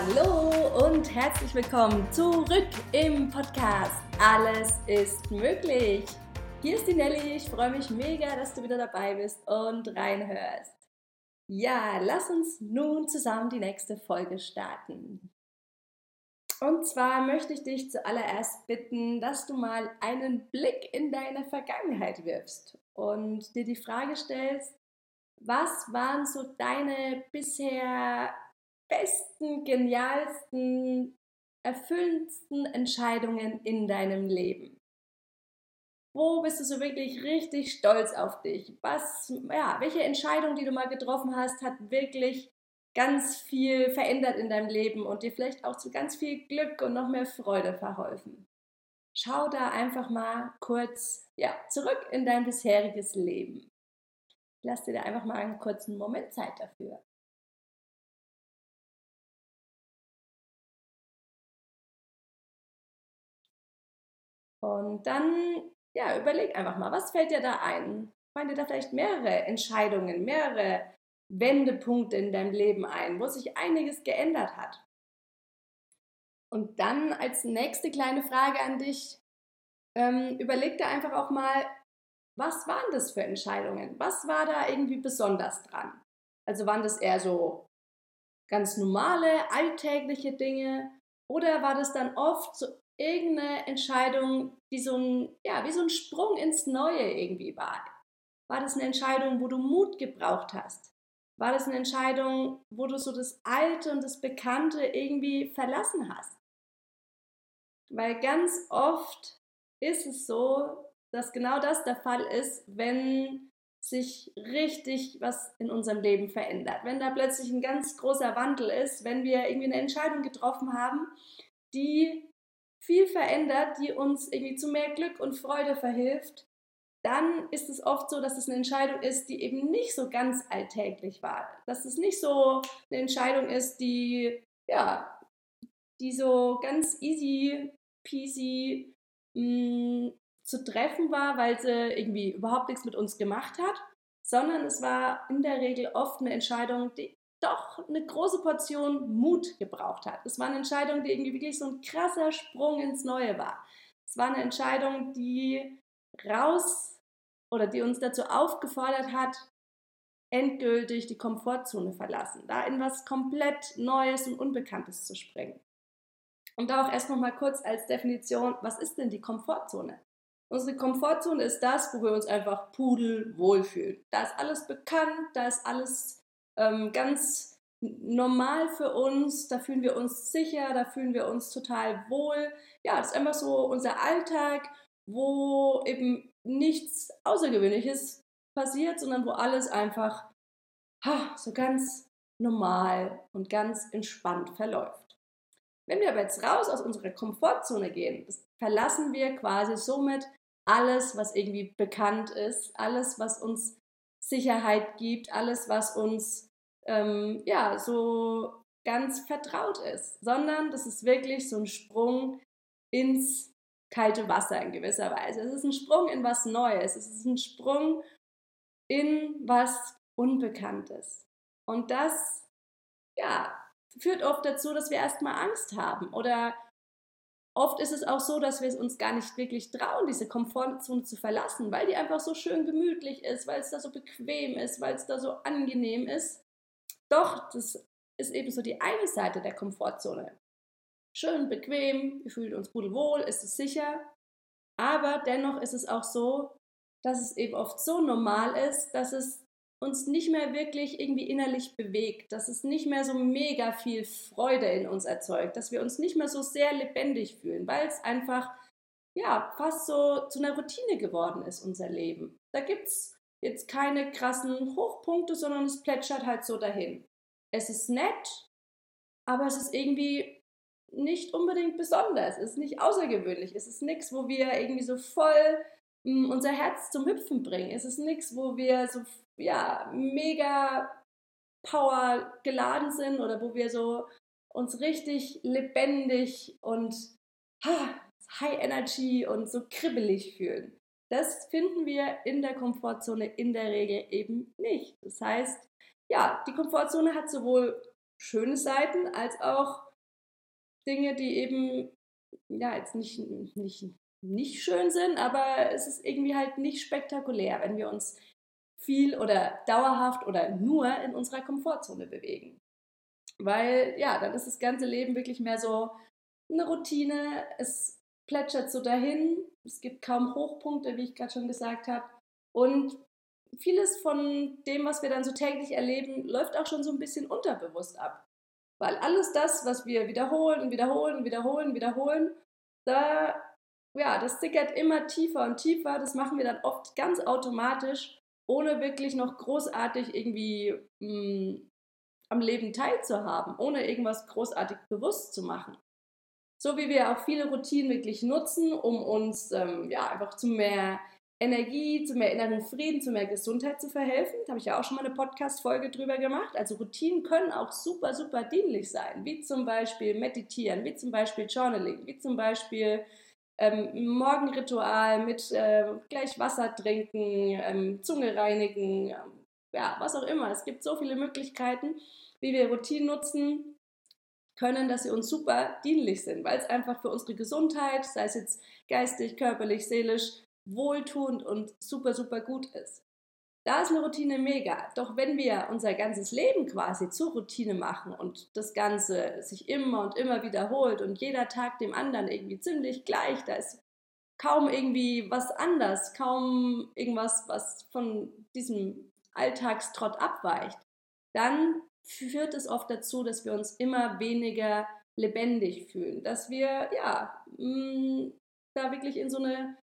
Hallo und herzlich willkommen zurück im Podcast. Alles ist möglich. Hier ist die Nelly. Ich freue mich mega, dass du wieder dabei bist und reinhörst. Ja, lass uns nun zusammen die nächste Folge starten. Und zwar möchte ich dich zuallererst bitten, dass du mal einen Blick in deine Vergangenheit wirfst und dir die Frage stellst, was waren so deine bisher besten, genialsten, erfüllendsten Entscheidungen in deinem Leben? Wo bist du so wirklich richtig stolz auf dich? Was, ja, welche Entscheidung, die du mal getroffen hast, hat wirklich ganz viel verändert in deinem Leben und dir vielleicht auch zu ganz viel Glück und noch mehr Freude verholfen? Schau da einfach mal kurz ja, zurück in dein bisheriges Leben. Lass dir da einfach mal einen kurzen Moment Zeit dafür. Und dann, ja, überleg einfach mal, was fällt dir da ein? Fallen dir da vielleicht mehrere Entscheidungen, mehrere Wendepunkte in deinem Leben ein, wo sich einiges geändert hat? Und dann als nächste kleine Frage an dich, ähm, überleg dir einfach auch mal, was waren das für Entscheidungen? Was war da irgendwie besonders dran? Also waren das eher so ganz normale, alltägliche Dinge? Oder war das dann oft so irgendeine Entscheidung, die so ein, ja, wie so ein Sprung ins Neue irgendwie war? War das eine Entscheidung, wo du Mut gebraucht hast? War das eine Entscheidung, wo du so das Alte und das Bekannte irgendwie verlassen hast? Weil ganz oft ist es so, dass genau das der Fall ist, wenn sich richtig was in unserem Leben verändert. Wenn da plötzlich ein ganz großer Wandel ist, wenn wir irgendwie eine Entscheidung getroffen haben, die viel verändert, die uns irgendwie zu mehr Glück und Freude verhilft, dann ist es oft so, dass es eine Entscheidung ist, die eben nicht so ganz alltäglich war. Dass es nicht so eine Entscheidung ist, die, ja, die so ganz easy peasy mh, mm, zu treffen war, weil sie irgendwie überhaupt nichts mit uns gemacht hat, sondern es war in der Regel oft eine Entscheidung, die doch eine große Portion Mut gebraucht hat. Es war eine Entscheidung, die irgendwie wirklich so ein krasser Sprung ins Neue war. Es war eine Entscheidung, die raus oder die uns dazu aufgefordert hat, endgültig die Komfortzone verlassen, da in was komplett Neues und Unbekanntes zu springen. Und da auch erst noch mal kurz als Definition, was ist denn die Komfortzone? Unsere Komfortzone ist das, wo wir uns einfach pudelwohl fühlen. Da ist alles bekannt, da ist alles ähm, ganz normal für uns, da fühlen wir uns sicher, da fühlen wir uns total wohl. Ja, das ist einfach so unser Alltag, wo eben nichts Außergewöhnliches passiert, sondern wo alles einfach ha, so ganz normal und ganz entspannt verläuft. Wenn wir aber jetzt raus aus unserer Komfortzone gehen, verlassen wir quasi somit alles, was irgendwie bekannt ist, alles, was uns Sicherheit gibt, alles, was uns ähm, ja, so ganz vertraut ist, sondern das ist wirklich so ein Sprung ins kalte Wasser in gewisser Weise. Es ist ein Sprung in was Neues, es ist ein Sprung in was Unbekanntes. Und das, ja, führt oft dazu, dass wir erstmal Angst haben oder oft ist es auch so, dass wir es uns gar nicht wirklich trauen, diese Komfortzone zu verlassen, weil die einfach so schön gemütlich ist, weil es da so bequem ist, weil es da so angenehm ist. Doch, das ist eben so die eine Seite der Komfortzone. Schön bequem, wir fühlen uns pudelwohl, ist es sicher. Aber dennoch ist es auch so, dass es eben oft so normal ist, dass es uns nicht mehr wirklich irgendwie innerlich bewegt, dass es nicht mehr so mega viel Freude in uns erzeugt, dass wir uns nicht mehr so sehr lebendig fühlen, weil es einfach ja fast so zu einer Routine geworden ist, unser Leben. Da gibt es jetzt keine krassen Hochpunkte, sondern es plätschert halt so dahin. Es ist nett, aber es ist irgendwie nicht unbedingt besonders. Es ist nicht außergewöhnlich. Es ist nichts, wo wir irgendwie so voll mh, hm, unser Herz zum Hüpfen bringen. Es ist nichts, wo wir so ja mega Power geladen sind oder wo wir so uns richtig lebendig und ha, High Energy und so kribbelig fühlen. Das finden wir in der Komfortzone in der Regel eben nicht. Das heißt, ja, die Komfortzone hat sowohl schöne Seiten als auch Dinge, die eben ja jetzt nicht, nicht, nicht schön sind, aber es ist irgendwie halt nicht spektakulär, wenn wir uns viel oder dauerhaft oder nur in unserer Komfortzone bewegen. Weil ja, dann ist das ganze Leben wirklich mehr so eine Routine, es plätschert so dahin, es gibt kaum Hochpunkte, wie ich gerade schon gesagt habe. Und vieles von dem, was wir dann so täglich erleben, läuft auch schon so ein bisschen unterbewusst ab. Weil alles das, was wir wiederholen und wiederholen und wiederholen, wiederholen, da, ja, das sickert immer tiefer und tiefer. Das machen wir dann oft ganz automatisch, ohne wirklich noch großartig irgendwie mh, hm, am Leben teilzuhaben, ohne irgendwas großartig bewusst zu machen. So wie wir auch viele Routinen wirklich nutzen, um uns ähm, ja, einfach zu mehr Energie, zu mehr inneren Frieden, zu mehr Gesundheit zu verhelfen. Da habe ich ja auch schon mal eine Podcast-Folge drüber gemacht. Also Routinen können auch super, super dienlich sein, wie zum Beispiel Meditieren, wie zum Beispiel Journaling, wie zum Beispiel ähm, Morgenritual mit äh, gleich Wasser trinken, ähm, Zunge reinigen, ähm, ja, was auch immer. Es gibt so viele Möglichkeiten, wie wir Routinen nutzen können, dass sie uns super dienlich sind, weil es einfach für unsere Gesundheit, sei es jetzt geistig, körperlich, seelisch, wohltuend und super, super gut ist. Da ist eine Routine mega. Doch wenn wir unser ganzes Leben quasi zur Routine machen und das Ganze sich immer und immer wiederholt und jeder Tag dem anderen irgendwie ziemlich gleich, da ist kaum irgendwie was anders, kaum irgendwas, was von diesem Alltagstrott abweicht, dann führt es oft dazu, dass wir uns immer weniger lebendig fühlen, dass wir ja mh, mm, da wirklich in so eine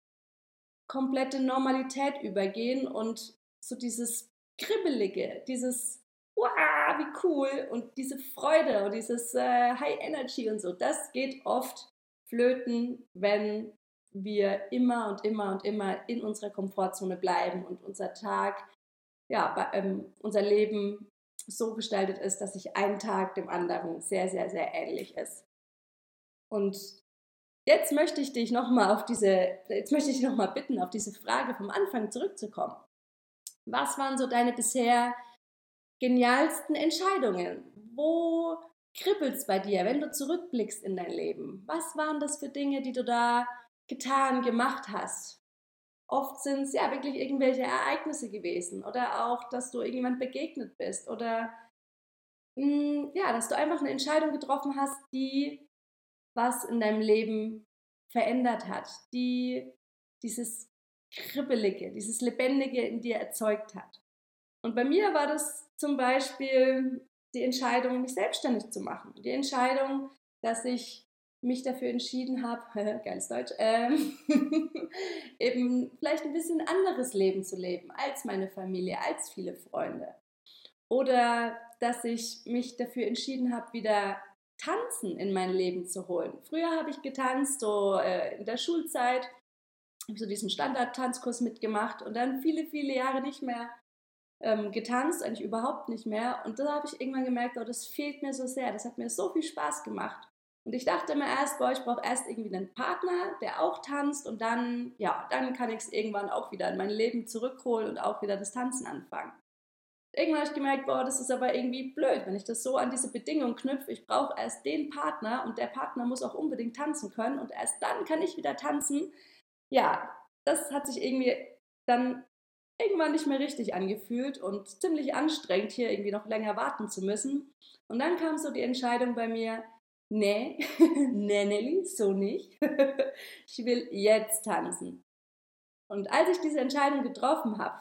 komplette Normalität übergehen und so dieses Kribbelige, dieses wow, wie cool! und diese Freude und dieses äh, High Energy und so, das geht oft flöten, wenn wir immer und immer und immer in unserer Komfortzone bleiben und unser Tag, ja, bei, ähm, unser Leben so gestaltet ist, dass sich ein Tag dem anderen sehr, sehr, sehr ähnlich ist. Und Jetzt möchte ich dich nochmal auf diese, jetzt möchte ich dich nochmal bitten, auf diese Frage vom Anfang zurückzukommen. Was waren so deine bisher genialsten Entscheidungen? Wo kribbelt es bei dir, wenn du zurückblickst in dein Leben? Was waren das für Dinge, die du da getan, gemacht hast? Oft sind es ja wirklich irgendwelche Ereignisse gewesen oder auch, dass du irgendjemand begegnet bist oder mh, hm, ja, dass du einfach eine Entscheidung getroffen hast, die was in deinem Leben verändert hat, die dieses Kribbelige, dieses Lebendige in dir erzeugt hat. Und bei mir war das zum Beispiel die Entscheidung, mich selbstständig zu machen. Die Entscheidung, dass ich mich dafür entschieden habe, geiles Deutsch, ähm, eben vielleicht ein bisschen anderes Leben zu leben als meine Familie, als viele Freunde. Oder dass ich mich dafür entschieden habe, wieder Tanzen in mein Leben zu holen. Früher habe ich getanzt, so äh, in der Schulzeit, habe so diesen Standard-Tanzkurs mitgemacht und dann viele, viele Jahre nicht mehr ähm, getanzt, eigentlich überhaupt nicht mehr. Und da habe ich irgendwann gemerkt, oh, das fehlt mir so sehr, das hat mir so viel Spaß gemacht. Und ich dachte mir erst, boah, ich brauche erst irgendwie einen Partner, der auch tanzt und dann, ja, dann kann ich es irgendwann auch wieder in mein Leben zurückholen und auch wieder das Tanzen anfangen. Irgendwann habe ich gemerkt, boah, das ist aber irgendwie blöd, wenn ich das so an diese Bedingung knüpfe. Ich brauche erst den Partner und der Partner muss auch unbedingt tanzen können und erst dann kann ich wieder tanzen. Ja, das hat sich irgendwie dann irgendwann nicht mehr richtig angefühlt und ziemlich anstrengend, hier irgendwie noch länger warten zu müssen. Und dann kam so die Entscheidung bei mir, nee, nee, Nelly, so nicht. ich will jetzt tanzen. Und als ich diese Entscheidung getroffen habe,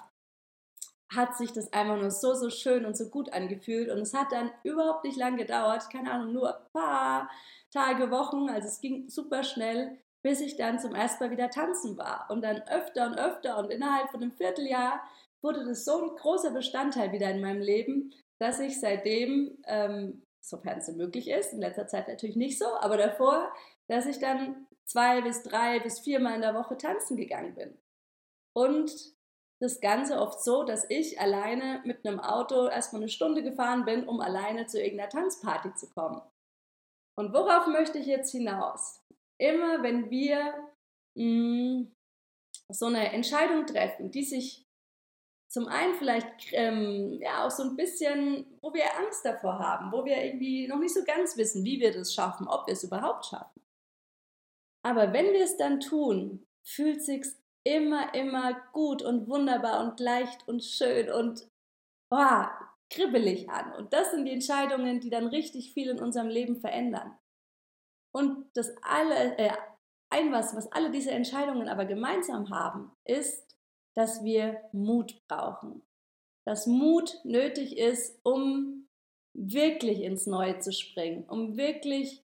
hat sich das einfach nur so, so schön und so gut angefühlt. Und es hat dann überhaupt nicht lang gedauert, keine Ahnung, nur ein paar Tage, Wochen. Also es ging super schnell, bis ich dann zum ersten Mal wieder tanzen war. Und dann öfter und öfter und innerhalb von einem Vierteljahr wurde das so ein großer Bestandteil wieder in meinem Leben, dass ich seitdem, ähm, sofern es möglich ist, in letzter Zeit natürlich nicht so, aber davor, dass ich dann zwei bis drei bis viermal in der Woche tanzen gegangen bin. Und das Ganze oft so, dass ich alleine mit einem Auto erstmal eine Stunde gefahren bin, um alleine zu irgendeiner Tanzparty zu kommen. Und worauf möchte ich jetzt hinaus? Immer wenn wir mh, mm, so eine Entscheidung treffen, die sich zum einen vielleicht ähm, ja auch so ein bisschen, wo wir Angst davor haben, wo wir irgendwie noch nicht so ganz wissen, wie wir das schaffen, ob wir es überhaupt schaffen. Aber wenn wir es dann tun, fühlt sich's immer, immer gut und wunderbar und leicht und schön und oh, kribbelig an. Und das sind die Entscheidungen, die dann richtig viel in unserem Leben verändern. Und das alle, äh, ein was, was alle diese Entscheidungen aber gemeinsam haben, ist, dass wir Mut brauchen. Dass Mut nötig ist, um wirklich ins Neue zu springen, um wirklich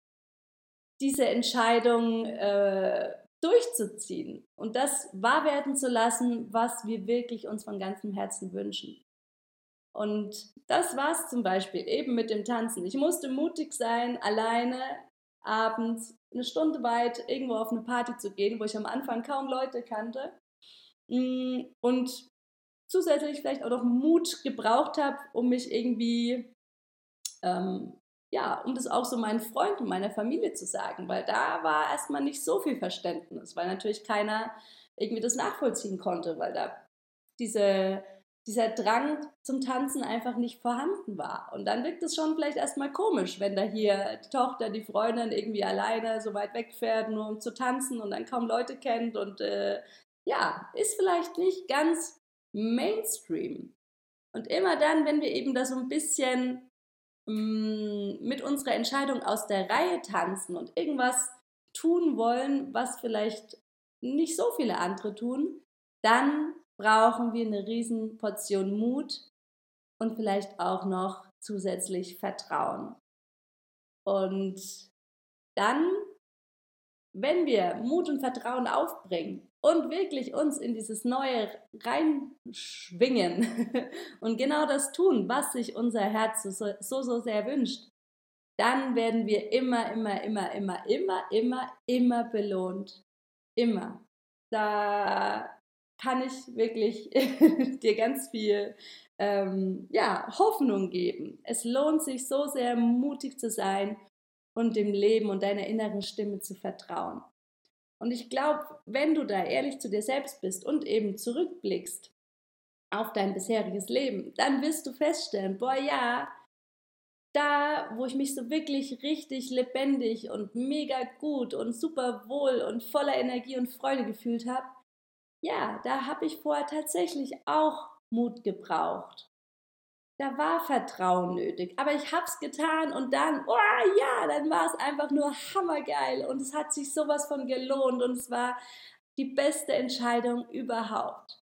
diese Entscheidung äh, durchzuziehen und das wahr werden zu lassen, was wir wirklich uns von ganzem Herzen wünschen. Und das war es zum Beispiel eben mit dem Tanzen. Ich musste mutig sein, alleine abends eine Stunde weit irgendwo auf eine Party zu gehen, wo ich am Anfang kaum Leute kannte und zusätzlich vielleicht auch noch Mut gebraucht habe, um mich irgendwie, ähm, ja, um das auch so meinen Freunden, meiner Familie zu sagen, weil da war erstmal nicht so viel Verständnis, weil natürlich keiner irgendwie das nachvollziehen konnte, weil da diese dieser Drang zum Tanzen einfach nicht vorhanden war. Und dann wirkt es schon vielleicht erstmal komisch, wenn da hier die Tochter, die Freundin irgendwie alleine so weit wegfährt, nur um zu tanzen und dann kaum Leute kennt und äh, ja, ist vielleicht nicht ganz Mainstream. Und immer dann, wenn wir eben da so ein bisschen mm, mit unserer Entscheidung aus der Reihe tanzen und irgendwas tun wollen, was vielleicht nicht so viele andere tun, dann brauchen wir eine riesen Portion Mut und vielleicht auch noch zusätzlich Vertrauen. Und dann, wenn wir Mut und Vertrauen aufbringen und wirklich uns in dieses Neue reinschwingen und genau das tun, was sich unser Herz so, so, so sehr wünscht, dann werden wir immer, immer, immer, immer, immer, immer, immer belohnt. Immer. Da kann ich wirklich dir ganz viel ähm, ja, Hoffnung geben. Es lohnt sich so sehr, mutig zu sein und dem Leben und deiner inneren Stimme zu vertrauen. Und ich glaube, wenn du da ehrlich zu dir selbst bist und eben zurückblickst auf dein bisheriges Leben, dann wirst du feststellen, boah ja, da, wo ich mich so wirklich richtig lebendig und mega gut und super wohl und voller Energie und Freude gefühlt habe, ja, da habe ich vorher tatsächlich auch Mut gebraucht. Da war Vertrauen nötig, aber ich habe es getan und dann, oh ja, dann war es einfach nur hammergeil und es hat sich sowas von gelohnt und es war die beste Entscheidung überhaupt.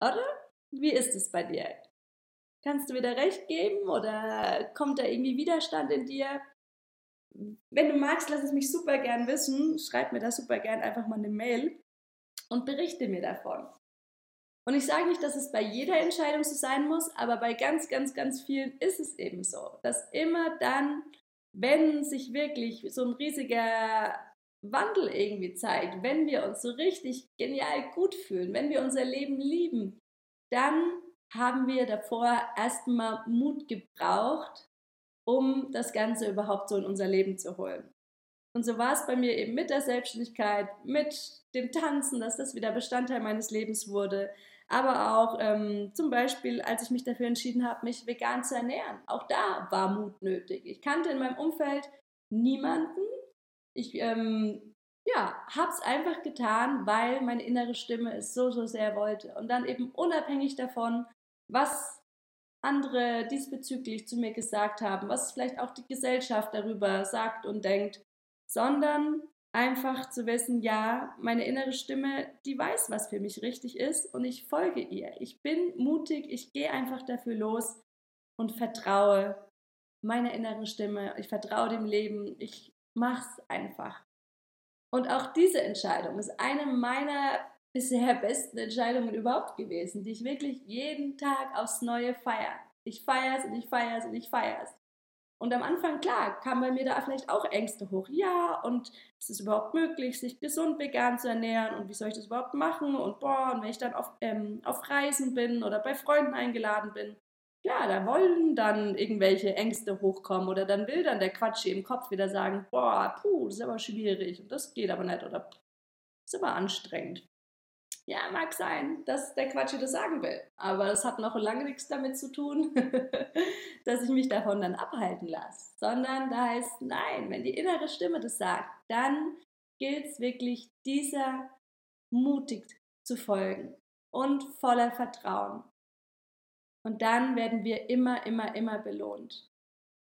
Oder? Wie ist es bei dir? Kannst du wieder recht geben oder kommt da irgendwie Widerstand in dir? Wenn du magst, lass es mich super gern wissen. Schreib mir da super gern einfach mal eine Mail und berichte mir davon. Und ich sage nicht, dass es bei jeder Entscheidung so sein muss, aber bei ganz, ganz, ganz vielen ist es eben so, dass immer dann, wenn sich wirklich so ein riesiger Wandel irgendwie zeigt, wenn wir uns so richtig genial gut fühlen, wenn wir unser Leben lieben, dann haben wir davor erstmal Mut gebraucht, um das Ganze überhaupt so in unser Leben zu holen. Und so war es bei mir eben mit der Selbstständigkeit, mit dem Tanzen, dass das wieder Bestandteil meines Lebens wurde. Aber auch ähm, zum Beispiel, als ich mich dafür entschieden habe, mich vegan zu ernähren. Auch da war Mut nötig. Ich kannte in meinem Umfeld niemanden. Ich ähm, ja, habe es einfach getan, weil meine innere Stimme es so, so sehr wollte. Und dann eben unabhängig davon, was andere diesbezüglich zu mir gesagt haben, was vielleicht auch die Gesellschaft darüber sagt und denkt, sondern einfach zu wissen, ja, meine innere Stimme, die weiß, was für mich richtig ist und ich folge ihr. Ich bin mutig, ich gehe einfach dafür los und vertraue meiner inneren Stimme, ich vertraue dem Leben, ich mache es einfach. Und auch diese Entscheidung ist eine meiner bisher besten Entscheidungen überhaupt gewesen, die ich wirklich jeden Tag aufs Neue feiere. Ich feiere es und ich feiere es und ich feiere es. Und am Anfang, klar, kamen bei mir da vielleicht auch Ängste hoch. Ja, und ist es überhaupt möglich, sich gesund vegan zu ernähren? Und wie soll ich das überhaupt machen? Und boah, und wenn ich dann auf, ähm, auf Reisen bin oder bei Freunden eingeladen bin, ja, da wollen dann irgendwelche Ängste hochkommen oder dann will dann der Quatsch im Kopf wieder sagen, boah, puh, das ist aber schwierig und das geht aber nicht oder ist aber anstrengend. Ja, mag sein, dass der Quatsch das sagen will. Aber das hat noch lange nichts damit zu tun, dass ich mich davon dann abhalten lasse. Sondern da heißt, nein, wenn die innere Stimme das sagt, dann gilt es wirklich, dieser mutig zu folgen und voller Vertrauen. Und dann werden wir immer, immer, immer belohnt.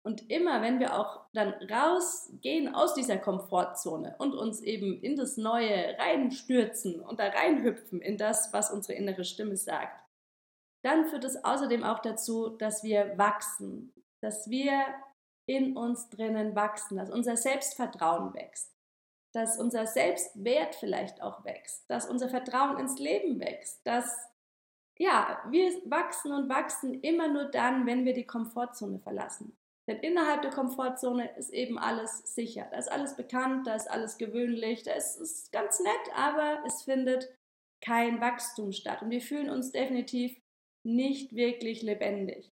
Und immer, wenn wir auch dann rausgehen aus dieser Komfortzone und uns eben in das Neue reinstürzen und da reinhüpfen in das, was unsere innere Stimme sagt, dann führt es außerdem auch dazu, dass wir wachsen, dass wir in uns drinnen wachsen, dass unser Selbstvertrauen wächst, dass unser Selbstwert vielleicht auch wächst, dass unser Vertrauen ins Leben wächst, dass ja, wir wachsen und wachsen immer nur dann, wenn wir die Komfortzone verlassen. Denn innerhalb der Komfortzone ist eben alles sicher. Da ist alles bekannt, da ist alles gewöhnlich, da ist es ganz nett, aber es findet kein Wachstum statt. Und wir fühlen uns definitiv nicht wirklich lebendig.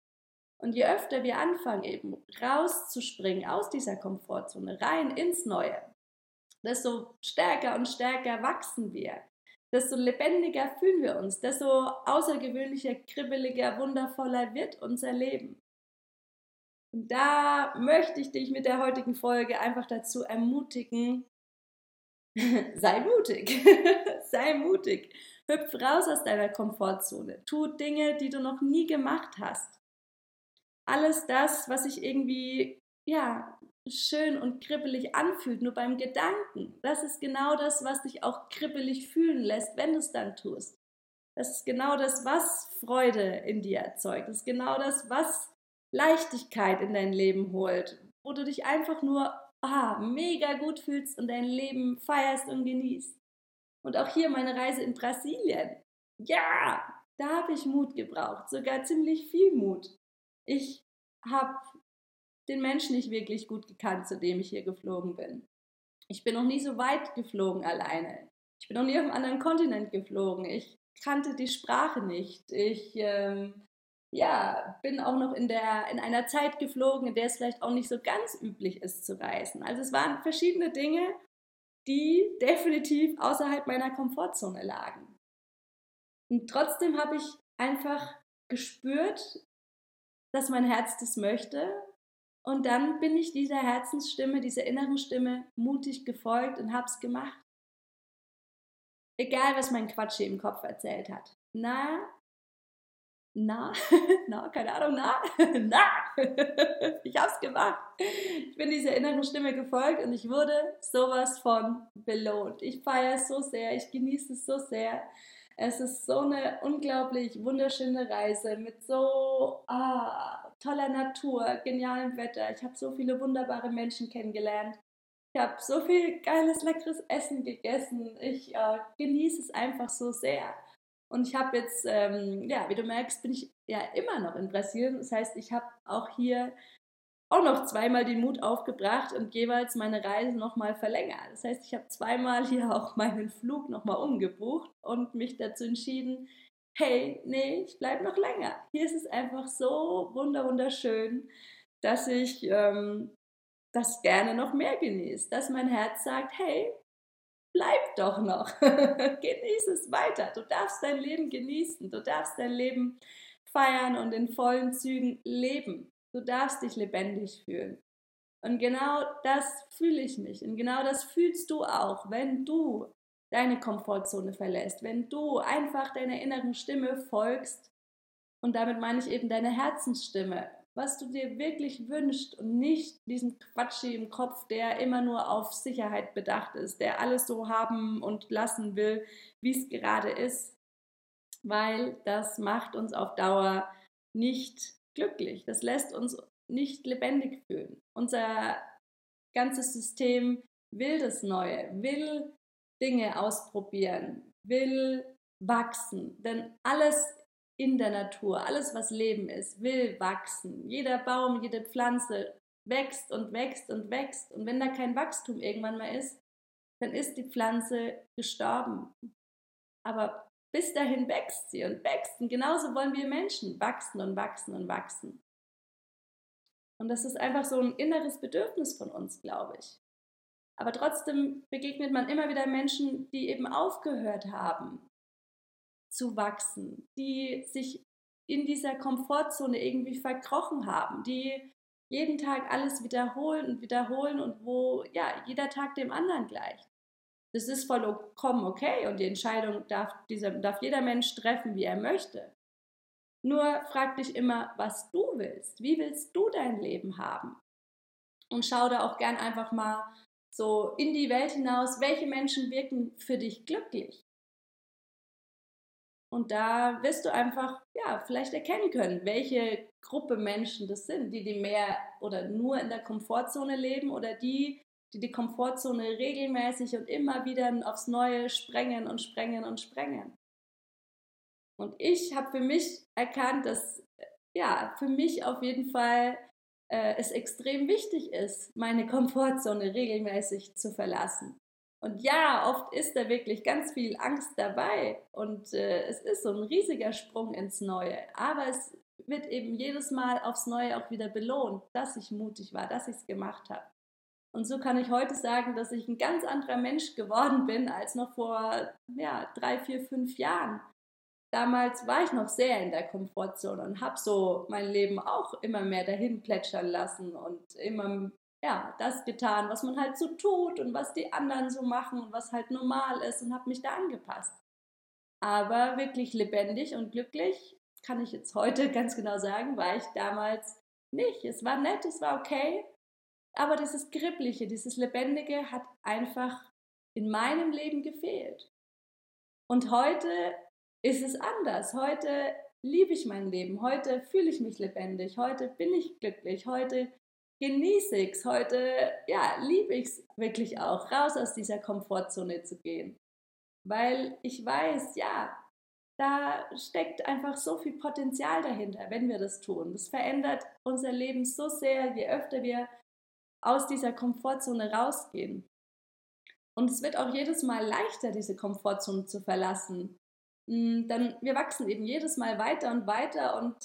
Und je öfter wir anfangen, eben rauszuspringen aus dieser Komfortzone, rein ins Neue, desto stärker und stärker wachsen wir, desto lebendiger fühlen wir uns, desto außergewöhnlicher, kribbeliger, wundervoller wird unser Leben. Und da möchte ich dich mit der heutigen Folge einfach dazu ermutigen, sei mutig, sei mutig, hüpf raus aus deiner Komfortzone, tu Dinge, die du noch nie gemacht hast. Alles das, was sich irgendwie, ja, schön und kribbelig anfühlt, nur beim Gedanken, das ist genau das, was dich auch kribbelig fühlen lässt, wenn du es dann tust. Das ist genau das, was Freude in dir erzeugt. Das ist genau das, was Leichtigkeit in dein Leben holt, wo du dich einfach nur ah, mega gut fühlst und dein Leben feierst und genießt. Und auch hier meine Reise in Brasilien. Ja, da habe ich Mut gebraucht, sogar ziemlich viel Mut. Ich habe den Menschen nicht wirklich gut gekannt, zu dem ich hier geflogen bin. Ich bin noch nie so weit geflogen alleine. Ich bin noch nie auf einem anderen Kontinent geflogen. Ich kannte die Sprache nicht. Ich ähm, ja, bin auch noch in, der, in einer Zeit geflogen, in der es vielleicht auch nicht so ganz üblich ist zu reisen. Also es waren verschiedene Dinge, die definitiv außerhalb meiner Komfortzone lagen. Und trotzdem habe ich einfach gespürt, dass mein Herz das möchte. Und dann bin ich dieser Herzensstimme, dieser inneren Stimme mutig gefolgt und habe es gemacht. Egal, was mein Quatsch hier im Kopf erzählt hat. Na, na, na, keine Ahnung, na, na, ich hab's gemacht. Ich bin dieser inneren Stimme gefolgt und ich wurde sowas von belohnt. Ich feiere es so sehr, ich genieße es so sehr. Es ist so eine unglaublich wunderschöne Reise mit so ah, toller Natur, genialem Wetter. Ich habe so viele wunderbare Menschen kennengelernt. Ich habe so viel geiles, leckeres Essen gegessen. Ich äh, genieße es einfach so sehr. Und ich habe jetzt, ähm, ja, wie du merkst, bin ich ja immer noch in Brasilien. Das heißt, ich habe auch hier auch noch zweimal den Mut aufgebracht und jeweils meine Reise nochmal verlängert. Das heißt, ich habe zweimal hier auch meinen Flug nochmal umgebucht und mich dazu entschieden, hey, nee, ich bleibe noch länger. Hier ist es einfach so wunderschön, dass ich ähm, das gerne noch mehr genieße. Dass mein Herz sagt, hey, bleib doch noch. Genieß es weiter. Du darfst dein Leben genießen. Du darfst dein Leben feiern und in vollen Zügen leben. Du darfst dich lebendig fühlen. Und genau das fühle ich mich. Und genau das fühlst du auch, wenn du deine Komfortzone verlässt, wenn du einfach deiner inneren Stimme folgst. Und damit meine ich eben deine Herzensstimme was du dir wirklich wünschst und nicht diesen Quatsch im Kopf, der immer nur auf Sicherheit bedacht ist, der alles so haben und lassen will, wie es gerade ist, weil das macht uns auf Dauer nicht glücklich. Das lässt uns nicht lebendig fühlen. Unser ganzes System will das Neue, will Dinge ausprobieren, will wachsen, denn alles in der Natur. Alles, was Leben ist, will wachsen. Jeder Baum, jede Pflanze wächst und wächst und wächst. Und wenn da kein Wachstum irgendwann mehr ist, dann ist die Pflanze gestorben. Aber bis dahin wächst sie und wächst. Und genauso wollen wir Menschen wachsen und wachsen und wachsen. Und das ist einfach so ein inneres Bedürfnis von uns, glaube ich. Aber trotzdem begegnet man immer wieder Menschen, die eben aufgehört haben, zu wachsen, die sich in dieser Komfortzone irgendwie verkrochen haben, die jeden Tag alles wiederholen und wiederholen und wo ja jeder Tag dem anderen gleicht. Das ist vollkommen okay und die Entscheidung darf, dieser, darf jeder Mensch treffen, wie er möchte. Nur frag dich immer, was du willst. Wie willst du dein Leben haben? Und schau da auch gern einfach mal so in die Welt hinaus, welche Menschen wirken für dich glücklich. Und da wirst du einfach, ja, vielleicht erkennen können, welche Gruppe Menschen das sind, die die mehr oder nur in der Komfortzone leben oder die, die die Komfortzone regelmäßig und immer wieder aufs Neue sprengen und sprengen und sprengen. Und ich habe für mich erkannt, dass ja, für mich auf jeden Fall äh, es extrem wichtig ist, meine Komfortzone regelmäßig zu verlassen. Und ja, oft ist da wirklich ganz viel Angst dabei und äh, es ist so ein riesiger Sprung ins Neue. Aber es wird eben jedes Mal aufs Neue auch wieder belohnt, dass ich mutig war, dass ich es gemacht habe. Und so kann ich heute sagen, dass ich ein ganz anderer Mensch geworden bin als noch vor ja, drei, vier, fünf Jahren. Damals war ich noch sehr in der Komfortzone und habe so mein Leben auch immer mehr dahin plätschern lassen und immer ja, das getan, was man halt so tut und was die anderen so machen und was halt normal ist und habe mich da angepasst. Aber wirklich lebendig und glücklich, kann ich jetzt heute ganz genau sagen, war ich damals nicht. Es war nett, es war okay, aber dieses Kribbliche, dieses Lebendige hat einfach in meinem Leben gefehlt. Und heute ist es anders. Heute liebe ich mein Leben. Heute fühle ich mich lebendig. Heute bin ich glücklich. Heute genieße ich es. Heute, ja, liebe ich es wirklich auch, raus aus dieser Komfortzone zu gehen. Weil ich weiß, ja, da steckt einfach so viel Potenzial dahinter, wenn wir das tun. Das verändert unser Leben so sehr, je öfter wir aus dieser Komfortzone rausgehen. Und es wird auch jedes Mal leichter, diese Komfortzone zu verlassen. Hm, dann wir wachsen eben jedes Mal weiter und weiter und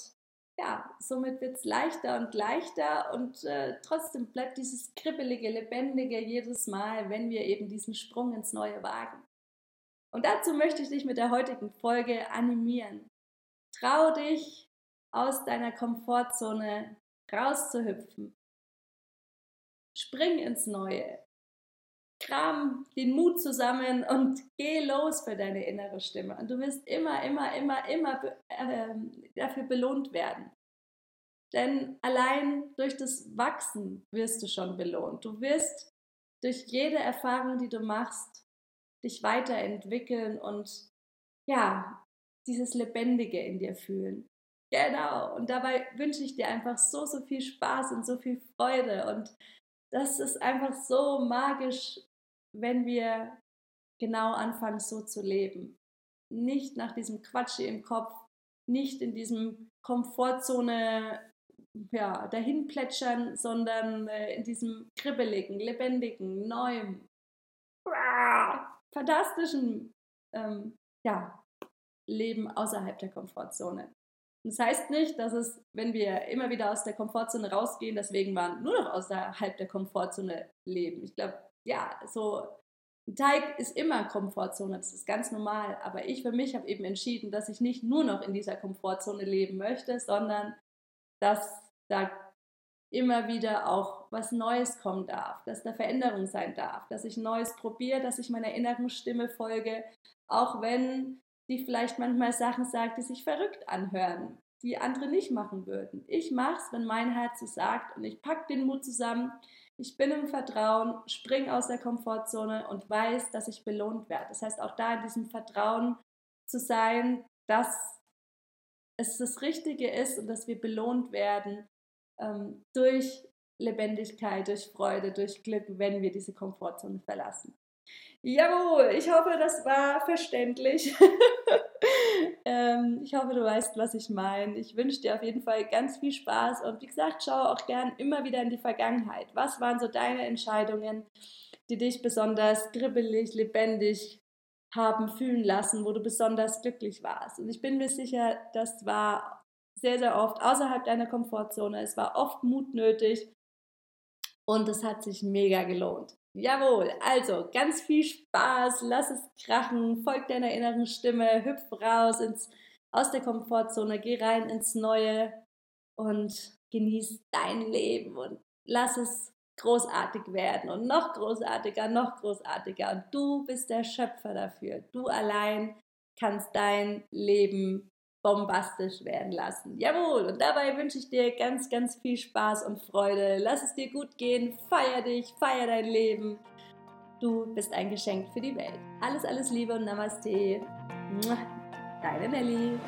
ja, somit wird es leichter und leichter und äh, trotzdem bleibt dieses kribbelige, lebendige jedes Mal, wenn wir eben diesen Sprung ins Neue wagen. Und dazu möchte ich dich mit der heutigen Folge animieren. Trau dich, aus deiner Komfortzone rauszuhüpfen. Spring ins Neue. Kram den Mut zusammen und geh los für deine innere Stimme. Und du wirst immer, immer, immer, immer äh, dafür belohnt werden. Denn allein durch das Wachsen wirst du schon belohnt. Du wirst durch jede Erfahrung, die du machst, dich weiterentwickeln und ja, dieses Lebendige in dir fühlen. Genau. Und dabei wünsche ich dir einfach so, so viel Spaß und so viel Freude. Und das ist einfach so magisch, wenn wir genau anfangen, so zu leben. Nicht nach diesem Quatsch im Kopf, nicht in diesem Komfortzone ja, dahin plätschern, sondern äh, in diesem kribbeligen, lebendigen, neuen, fantastischen ähm, ja, Leben außerhalb der Komfortzone. das heißt nicht, dass es, wenn wir immer wieder aus der Komfortzone rausgehen, deswegen man nur noch außerhalb der Komfortzone leben. Ich glaube, ja, so ein Teig ist immer Komfortzone, das ist ganz normal. Aber ich für mich habe eben entschieden, dass ich nicht nur noch in dieser Komfortzone leben möchte, sondern dass da immer wieder auch was Neues kommen darf, dass da Veränderung sein darf, dass ich Neues probiere, dass ich meiner inneren Stimme folge, auch wenn die vielleicht manchmal Sachen sagt, die sich verrückt anhören, die andere nicht machen würden. Ich mache es, wenn mein Herz es sagt und ich packe den Mut zusammen. Ich bin im Vertrauen, spring aus der Komfortzone und weiß, dass ich belohnt werde. Das heißt, auch da in diesem Vertrauen zu sein, dass es das Richtige ist und dass wir belohnt werden ähm, durch Lebendigkeit, durch Freude, durch Glück, wenn wir diese Komfortzone verlassen. Jawohl, ich hoffe, das war verständlich. ähm, ich hoffe, du weißt, was ich meine. Ich wünsche dir auf jeden Fall ganz viel Spaß und wie gesagt, schau auch gern immer wieder in die Vergangenheit. Was waren so deine Entscheidungen, die dich besonders kribbelig, lebendig haben fühlen lassen, wo du besonders glücklich warst? Und ich bin mir sicher, das war sehr, sehr oft außerhalb deiner Komfortzone. Es war oft Mut nötig und es hat sich mega gelohnt. Jawohl, also ganz viel Spaß, lass es krachen, folg deiner inneren Stimme, hüpf raus ins, aus der Komfortzone, geh rein ins Neue und genieß dein Leben und lass es großartig werden und noch großartiger, noch großartiger. Und du bist der Schöpfer dafür. Du allein kannst dein Leben bombastisch werden lassen. Jawohl, und dabei wünsche ich dir ganz, ganz viel Spaß und Freude. Lass es dir gut gehen, feier dich, feier dein Leben. Du bist ein Geschenk für die Welt. Alles, alles Liebe und Namaste. Deine Nelly.